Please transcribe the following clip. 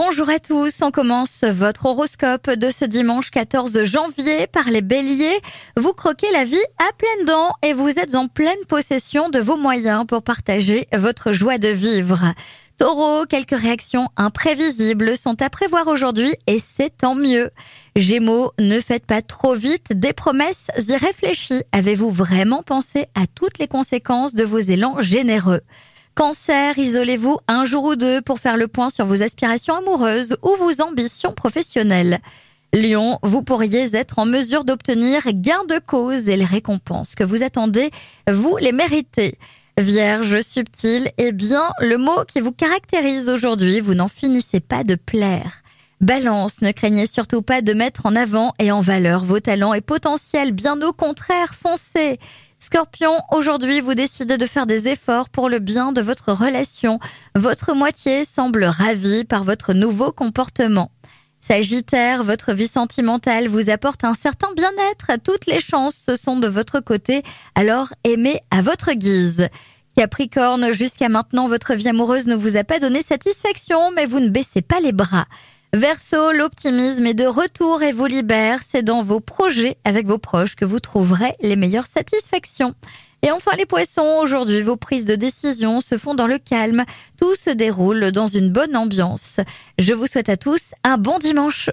Bonjour à tous, on commence votre horoscope de ce dimanche 14 janvier par les béliers. Vous croquez la vie à pleines dents et vous êtes en pleine possession de vos moyens pour partager votre joie de vivre. Taureau, quelques réactions imprévisibles sont à prévoir aujourd'hui et c'est tant mieux. Gémeaux, ne faites pas trop vite des promesses irréfléchies. Avez-vous vraiment pensé à toutes les conséquences de vos élans généreux? Cancer, isolez-vous un jour ou deux pour faire le point sur vos aspirations amoureuses ou vos ambitions professionnelles. Lion, vous pourriez être en mesure d'obtenir gain de cause et les récompenses que vous attendez, vous les méritez. Vierge subtil, eh bien, le mot qui vous caractérise aujourd'hui, vous n'en finissez pas de plaire. Balance, ne craignez surtout pas de mettre en avant et en valeur vos talents et potentiels, bien au contraire, foncez. Scorpion, aujourd'hui vous décidez de faire des efforts pour le bien de votre relation. Votre moitié semble ravie par votre nouveau comportement. Sagittaire, votre vie sentimentale vous apporte un certain bien-être. Toutes les chances sont de votre côté, alors aimez à votre guise. Capricorne, jusqu'à maintenant, votre vie amoureuse ne vous a pas donné satisfaction, mais vous ne baissez pas les bras. Verseau, l'optimisme est de retour et vous libère. C'est dans vos projets avec vos proches que vous trouverez les meilleures satisfactions. Et enfin les poissons, aujourd'hui vos prises de décision se font dans le calme. Tout se déroule dans une bonne ambiance. Je vous souhaite à tous un bon dimanche.